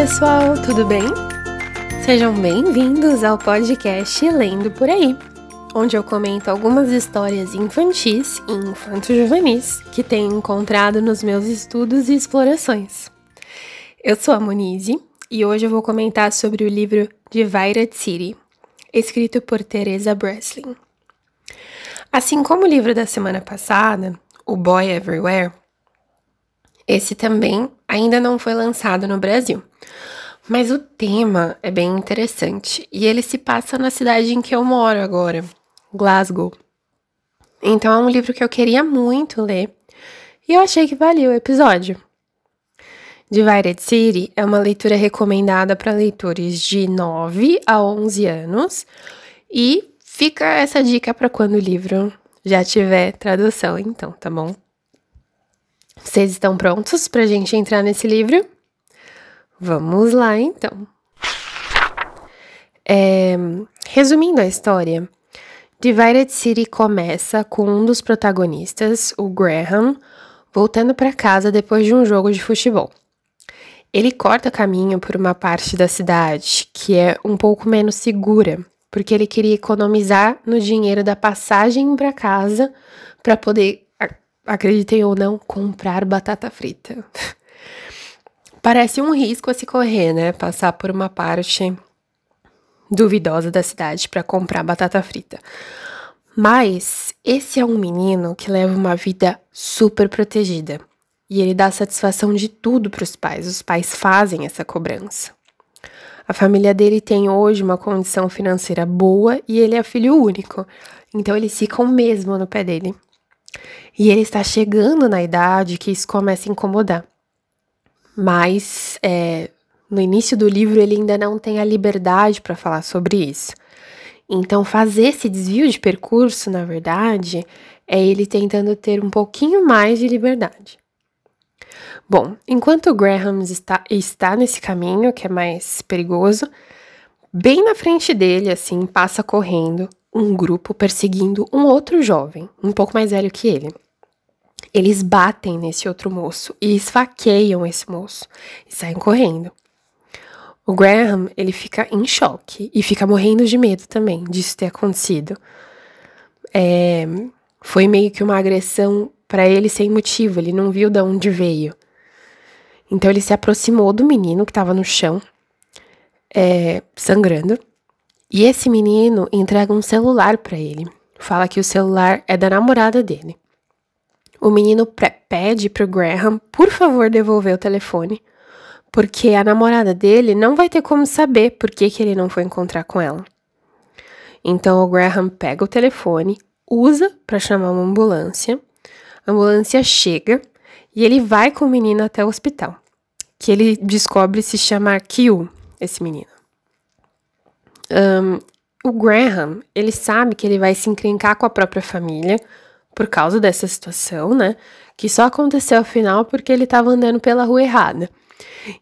pessoal, tudo bem? Sejam bem-vindos ao podcast Lendo por Aí, onde eu comento algumas histórias infantis e infanto-juvenis que tenho encontrado nos meus estudos e explorações. Eu sou a Monize e hoje eu vou comentar sobre o livro Divided City, escrito por Teresa Breslin. Assim como o livro da semana passada, O Boy Everywhere, esse também ainda não foi lançado no Brasil. Mas o tema é bem interessante e ele se passa na cidade em que eu moro agora, Glasgow. Então é um livro que eu queria muito ler e eu achei que valia o episódio. Divided City é uma leitura recomendada para leitores de 9 a 11 anos e fica essa dica para quando o livro já tiver tradução, então, tá bom? Vocês estão prontos para a gente entrar nesse livro? Vamos lá, então. É, resumindo a história, Divided City começa com um dos protagonistas, o Graham, voltando para casa depois de um jogo de futebol. Ele corta caminho por uma parte da cidade que é um pouco menos segura, porque ele queria economizar no dinheiro da passagem para casa para poder acreditem ou não, comprar batata frita. Parece um risco a se correr, né? Passar por uma parte duvidosa da cidade para comprar batata frita. Mas esse é um menino que leva uma vida super protegida e ele dá satisfação de tudo para os pais. Os pais fazem essa cobrança. A família dele tem hoje uma condição financeira boa e ele é filho único, então eles ficam mesmo no pé dele. E ele está chegando na idade que isso começa a incomodar. Mas é, no início do livro ele ainda não tem a liberdade para falar sobre isso. Então, fazer esse desvio de percurso, na verdade, é ele tentando ter um pouquinho mais de liberdade. Bom, enquanto Graham está, está nesse caminho, que é mais perigoso, bem na frente dele, assim, passa correndo um grupo perseguindo um outro jovem, um pouco mais velho que ele. Eles batem nesse outro moço e esfaqueiam esse moço e saem correndo. O Graham, ele fica em choque e fica morrendo de medo também disso ter acontecido. É, foi meio que uma agressão para ele sem motivo, ele não viu de onde veio. Então ele se aproximou do menino que estava no chão, é, sangrando, e esse menino entrega um celular para ele. Fala que o celular é da namorada dele. O menino pede pro Graham, por favor, devolver o telefone, porque a namorada dele não vai ter como saber por que, que ele não foi encontrar com ela. Então o Graham pega o telefone, usa para chamar uma ambulância. A ambulância chega e ele vai com o menino até o hospital, que ele descobre se chamar Kill, esse menino. Um, o Graham, ele sabe que ele vai se encrencar com a própria família por causa dessa situação, né? Que só aconteceu afinal porque ele estava andando pela rua errada.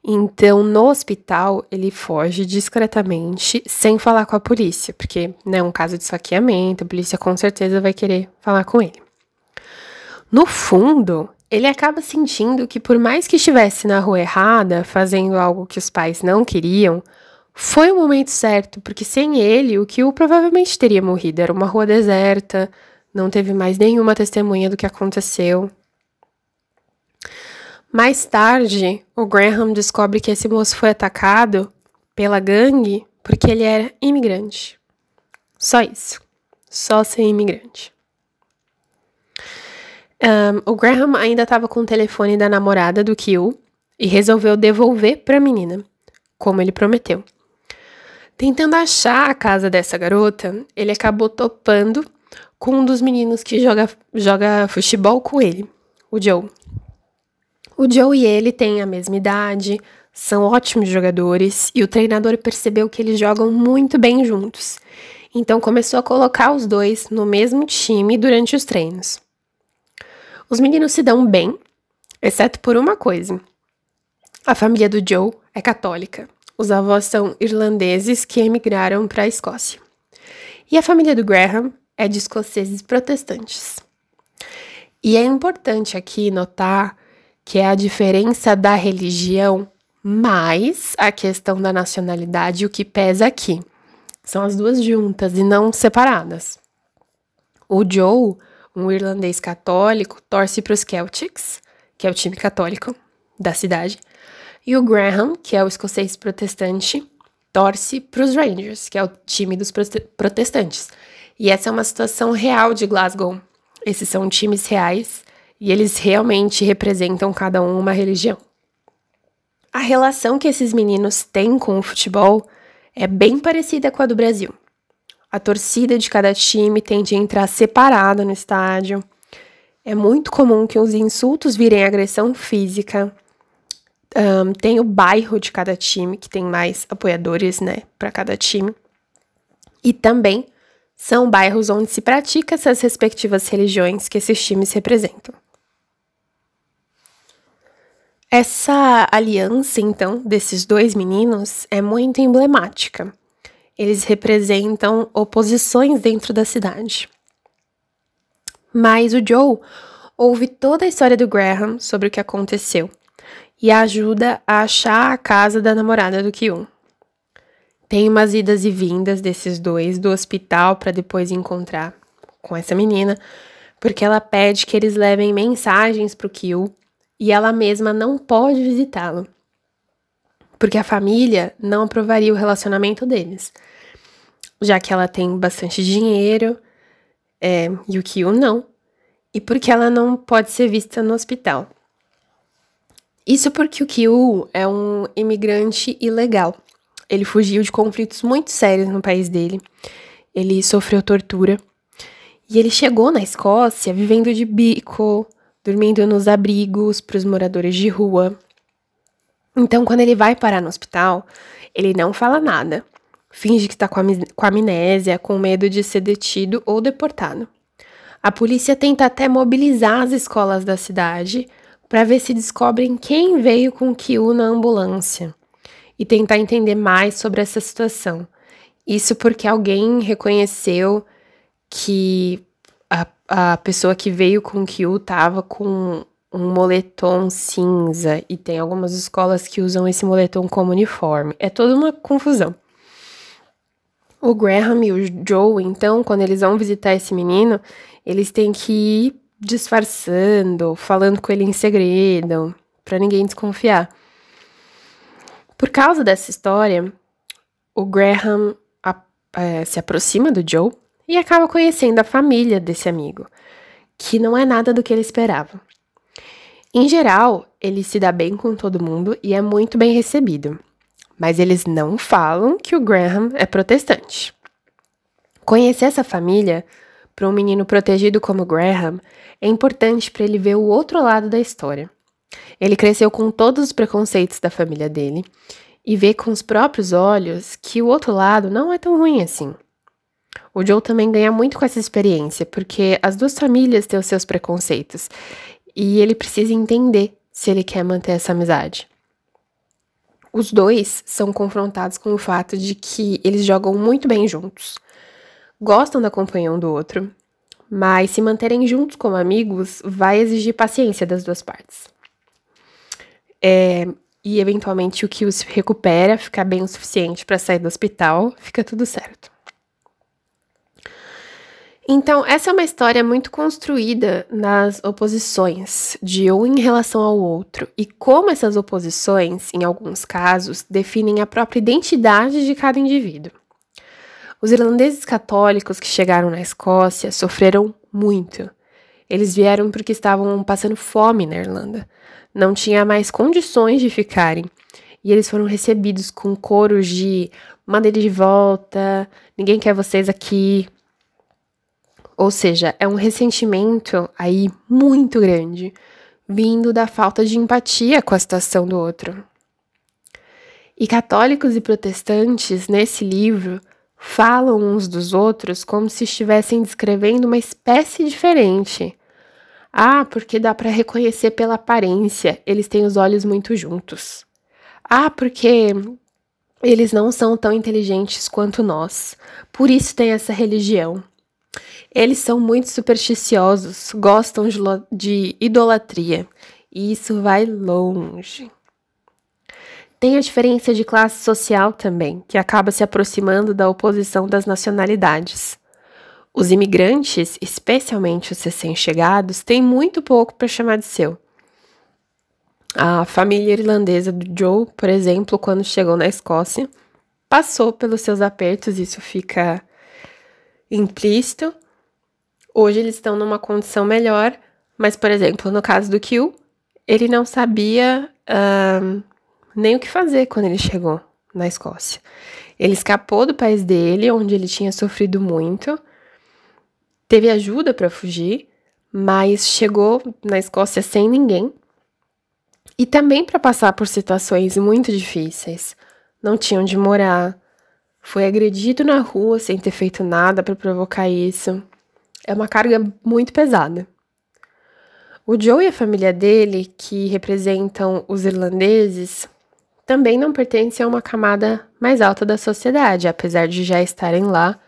Então, no hospital, ele foge discretamente, sem falar com a polícia, porque né, é um caso de esfaqueamento, a polícia com certeza vai querer falar com ele. No fundo, ele acaba sentindo que, por mais que estivesse na rua errada, fazendo algo que os pais não queriam, foi o momento certo, porque sem ele, o que provavelmente teria morrido era uma rua deserta, não teve mais nenhuma testemunha do que aconteceu. Mais tarde, o Graham descobre que esse moço foi atacado pela gangue porque ele era imigrante. Só isso. Só ser imigrante. Um, o Graham ainda estava com o telefone da namorada do Kill e resolveu devolver para a menina, como ele prometeu. Tentando achar a casa dessa garota, ele acabou topando com um dos meninos que joga, joga futebol com ele, o Joe. O Joe e ele têm a mesma idade, são ótimos jogadores e o treinador percebeu que eles jogam muito bem juntos. Então começou a colocar os dois no mesmo time durante os treinos. Os meninos se dão bem, exceto por uma coisa. A família do Joe é católica os avós são irlandeses que emigraram para a Escócia. E a família do Graham é de escoceses protestantes. E é importante aqui notar que é a diferença da religião Mas a questão da nacionalidade, o que pesa aqui, são as duas juntas e não separadas. O Joe, um irlandês católico, torce para os Celtics, que é o time católico da cidade, e o Graham, que é o escocês protestante, torce para os Rangers, que é o time dos protestantes. E essa é uma situação real de Glasgow. Esses são times reais e eles realmente representam cada um uma religião. A relação que esses meninos têm com o futebol é bem parecida com a do Brasil. A torcida de cada time tende a entrar separada no estádio. É muito comum que os insultos virem agressão física. Um, tem o bairro de cada time, que tem mais apoiadores, né, para cada time. E também são bairros onde se pratica essas respectivas religiões que esses times representam. Essa aliança, então, desses dois meninos é muito emblemática. Eles representam oposições dentro da cidade. Mas o Joe ouve toda a história do Graham sobre o que aconteceu e ajuda a achar a casa da namorada do Kyun. Tem umas idas e vindas desses dois do hospital para depois encontrar com essa menina, porque ela pede que eles levem mensagens para o Kyu e ela mesma não pode visitá-lo, porque a família não aprovaria o relacionamento deles, já que ela tem bastante dinheiro é, e o Kyo não, e porque ela não pode ser vista no hospital. Isso porque o Kyu é um imigrante ilegal. Ele fugiu de conflitos muito sérios no país dele. Ele sofreu tortura. E ele chegou na Escócia vivendo de bico, dormindo nos abrigos para os moradores de rua. Então, quando ele vai parar no hospital, ele não fala nada. Finge que está com, com amnésia, com medo de ser detido ou deportado. A polícia tenta até mobilizar as escolas da cidade para ver se descobrem quem veio com o Kyu na ambulância e tentar entender mais sobre essa situação. Isso porque alguém reconheceu que a, a pessoa que veio com o Kyu tava com um moletom cinza e tem algumas escolas que usam esse moletom como uniforme. É toda uma confusão. O Graham e o Joe, então, quando eles vão visitar esse menino, eles têm que ir disfarçando, falando com ele em segredo, para ninguém desconfiar. Por causa dessa história, o Graham a, é, se aproxima do Joe e acaba conhecendo a família desse amigo, que não é nada do que ele esperava. Em geral, ele se dá bem com todo mundo e é muito bem recebido, mas eles não falam que o Graham é protestante. Conhecer essa família para um menino protegido como Graham é importante para ele ver o outro lado da história. Ele cresceu com todos os preconceitos da família dele e vê com os próprios olhos que o outro lado não é tão ruim assim. O Joe também ganha muito com essa experiência, porque as duas famílias têm os seus preconceitos e ele precisa entender se ele quer manter essa amizade. Os dois são confrontados com o fato de que eles jogam muito bem juntos, gostam da companhia um do outro, mas se manterem juntos como amigos vai exigir paciência das duas partes. É, e eventualmente o que se recupera, ficar bem o suficiente para sair do hospital, fica tudo certo. Então, essa é uma história muito construída nas oposições de um em relação ao outro e como essas oposições, em alguns casos, definem a própria identidade de cada indivíduo. Os irlandeses católicos que chegaram na Escócia sofreram muito. Eles vieram porque estavam passando fome na Irlanda. Não tinha mais condições de ficarem. E eles foram recebidos com coros de madeira de volta, ninguém quer vocês aqui, ou seja, é um ressentimento aí muito grande, vindo da falta de empatia com a situação do outro. E católicos e protestantes, nesse livro, falam uns dos outros como se estivessem descrevendo uma espécie diferente. Ah, porque dá para reconhecer pela aparência, eles têm os olhos muito juntos. Ah, porque eles não são tão inteligentes quanto nós, por isso tem essa religião. Eles são muito supersticiosos, gostam de, de idolatria, e isso vai longe. Tem a diferença de classe social também, que acaba se aproximando da oposição das nacionalidades. Os imigrantes, especialmente os recém-chegados, têm muito pouco para chamar de seu. A família irlandesa do Joe, por exemplo, quando chegou na Escócia, passou pelos seus apertos, isso fica implícito. Hoje eles estão numa condição melhor, mas, por exemplo, no caso do Kill, ele não sabia uh, nem o que fazer quando ele chegou na Escócia. Ele escapou do país dele, onde ele tinha sofrido muito, teve ajuda para fugir, mas chegou na Escócia sem ninguém e também para passar por situações muito difíceis. Não tinha onde morar, foi agredido na rua sem ter feito nada para provocar isso. É uma carga muito pesada. O Joe e a família dele, que representam os irlandeses, também não pertencem a uma camada mais alta da sociedade, apesar de já estarem lá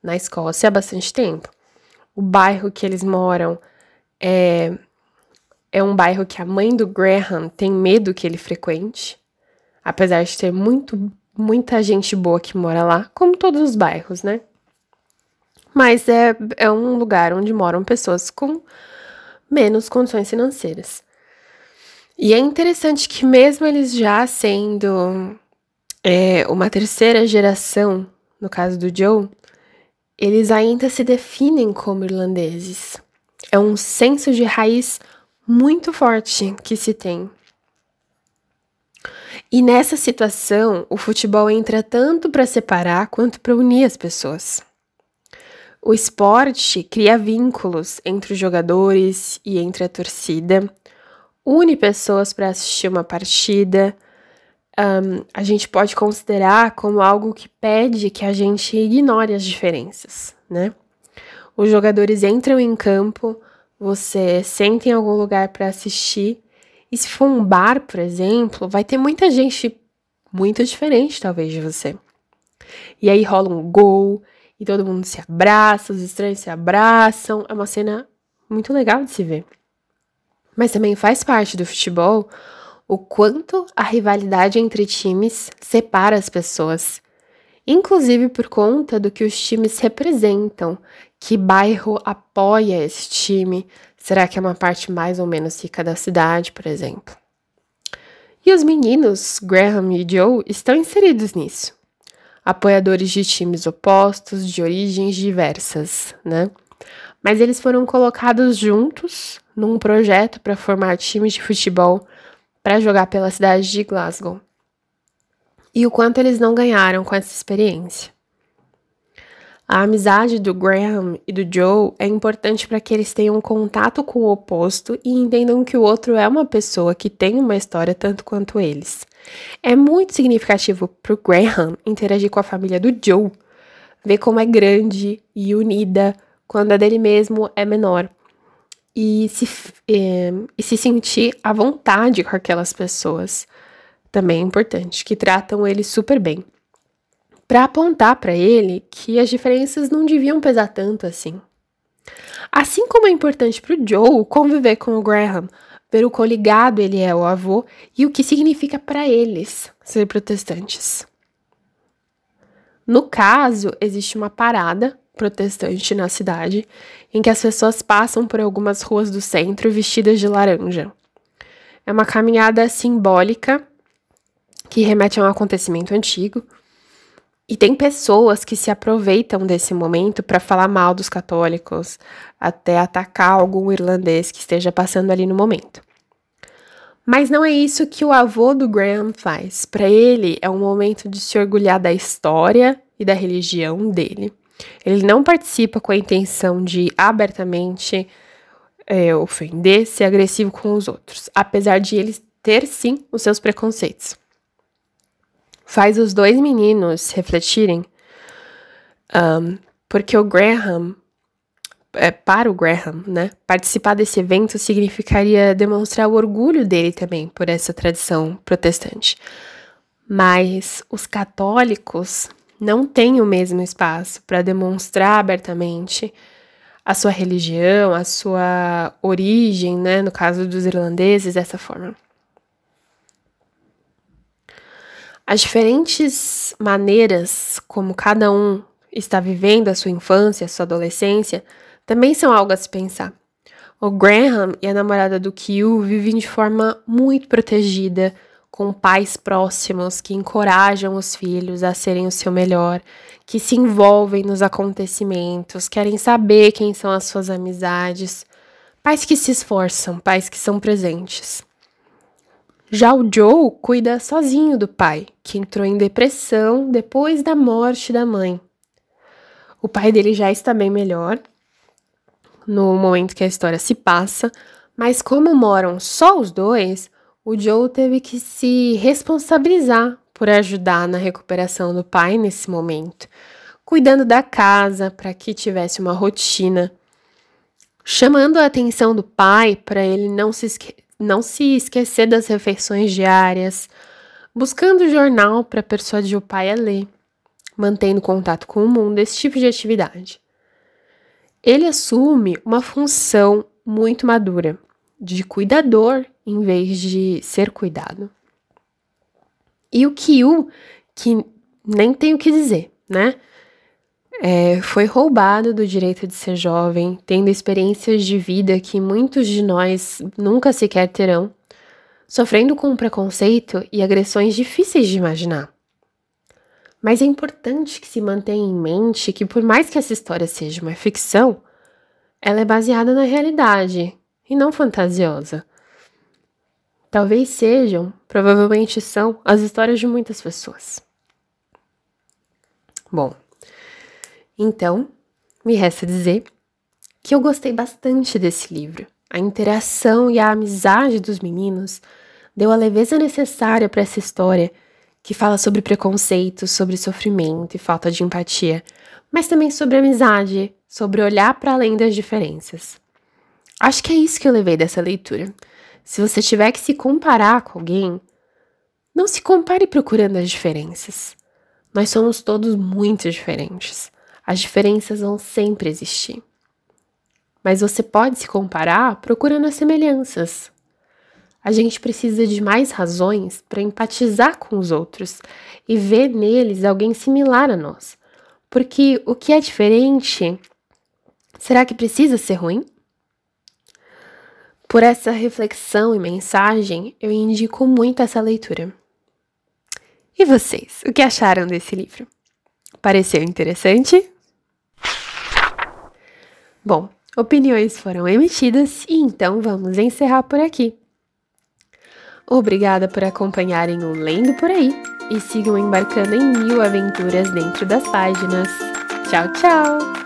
na Escócia há bastante tempo. O bairro que eles moram é, é um bairro que a mãe do Graham tem medo que ele frequente, apesar de ter muito, muita gente boa que mora lá, como todos os bairros, né? Mas é, é um lugar onde moram pessoas com menos condições financeiras. E é interessante que, mesmo eles já sendo é, uma terceira geração, no caso do Joe, eles ainda se definem como irlandeses. É um senso de raiz muito forte que se tem. E nessa situação, o futebol entra tanto para separar quanto para unir as pessoas. O esporte cria vínculos entre os jogadores e entre a torcida, une pessoas para assistir uma partida. Um, a gente pode considerar como algo que pede que a gente ignore as diferenças, né? Os jogadores entram em campo, você senta em algum lugar para assistir, e se for um bar, por exemplo, vai ter muita gente muito diferente, talvez, de você. E aí rola um gol, e todo mundo se abraça, os estranhos se abraçam. É uma cena muito legal de se ver. Mas também faz parte do futebol o quanto a rivalidade entre times separa as pessoas, inclusive por conta do que os times representam, que bairro apoia esse time, será que é uma parte mais ou menos rica da cidade, por exemplo. E os meninos, Graham e Joe, estão inseridos nisso. Apoiadores de times opostos, de origens diversas, né? Mas eles foram colocados juntos num projeto para formar times de futebol para jogar pela cidade de Glasgow. E o quanto eles não ganharam com essa experiência. A amizade do Graham e do Joe é importante para que eles tenham contato com o oposto e entendam que o outro é uma pessoa que tem uma história tanto quanto eles. É muito significativo para o Graham interagir com a família do Joe, ver como é grande e unida quando a dele mesmo é menor e se, é, e se sentir à vontade com aquelas pessoas também é importante, que tratam ele super bem. Para apontar para ele que as diferenças não deviam pesar tanto assim. Assim como é importante para o Joe conviver com o Graham, ver o quão ligado ele é ao avô e o que significa para eles ser protestantes. No caso, existe uma parada protestante na cidade, em que as pessoas passam por algumas ruas do centro vestidas de laranja. É uma caminhada simbólica que remete a um acontecimento antigo. E tem pessoas que se aproveitam desse momento para falar mal dos católicos, até atacar algum irlandês que esteja passando ali no momento. Mas não é isso que o avô do Graham faz. Para ele, é um momento de se orgulhar da história e da religião dele ele não participa com a intenção de abertamente é, ofender, ser agressivo com os outros, apesar de ele ter sim os seus preconceitos. Faz os dois meninos refletirem, um, porque o Graham, é, para o Graham, né, participar desse evento significaria demonstrar o orgulho dele também por essa tradição protestante. Mas os católicos não tem o mesmo espaço para demonstrar abertamente a sua religião, a sua origem, né, no caso dos irlandeses, dessa forma. As diferentes maneiras como cada um está vivendo a sua infância, a sua adolescência, também são algo a se pensar. O Graham e a namorada do Q vivem de forma muito protegida, com pais próximos que encorajam os filhos a serem o seu melhor, que se envolvem nos acontecimentos, querem saber quem são as suas amizades. Pais que se esforçam, pais que são presentes. Já o Joe cuida sozinho do pai, que entrou em depressão depois da morte da mãe. O pai dele já está bem melhor no momento que a história se passa, mas como moram só os dois, o Joe teve que se responsabilizar por ajudar na recuperação do pai nesse momento, cuidando da casa para que tivesse uma rotina, chamando a atenção do pai para ele não se, não se esquecer das refeições diárias, buscando jornal para persuadir o pai a ler, mantendo contato com o mundo, esse tipo de atividade. Ele assume uma função muito madura de cuidador em vez de ser cuidado. E o Kyu, que nem tenho o que dizer, né? É, foi roubado do direito de ser jovem, tendo experiências de vida que muitos de nós nunca sequer terão, sofrendo com preconceito e agressões difíceis de imaginar. Mas é importante que se mantenha em mente que, por mais que essa história seja uma ficção, ela é baseada na realidade e não fantasiosa. Talvez sejam, provavelmente são, as histórias de muitas pessoas. Bom, então, me resta dizer que eu gostei bastante desse livro. A interação e a amizade dos meninos deu a leveza necessária para essa história que fala sobre preconceito, sobre sofrimento e falta de empatia, mas também sobre amizade, sobre olhar para além das diferenças. Acho que é isso que eu levei dessa leitura. Se você tiver que se comparar com alguém, não se compare procurando as diferenças. Nós somos todos muito diferentes. As diferenças vão sempre existir. Mas você pode se comparar procurando as semelhanças, a gente precisa de mais razões para empatizar com os outros e ver neles alguém similar a nós. Porque o que é diferente, será que precisa ser ruim? Por essa reflexão e mensagem, eu indico muito essa leitura. E vocês, o que acharam desse livro? Pareceu interessante? Bom, opiniões foram emitidas e então vamos encerrar por aqui. Obrigada por acompanharem o Lendo por aí e sigam embarcando em mil aventuras dentro das páginas. Tchau, tchau!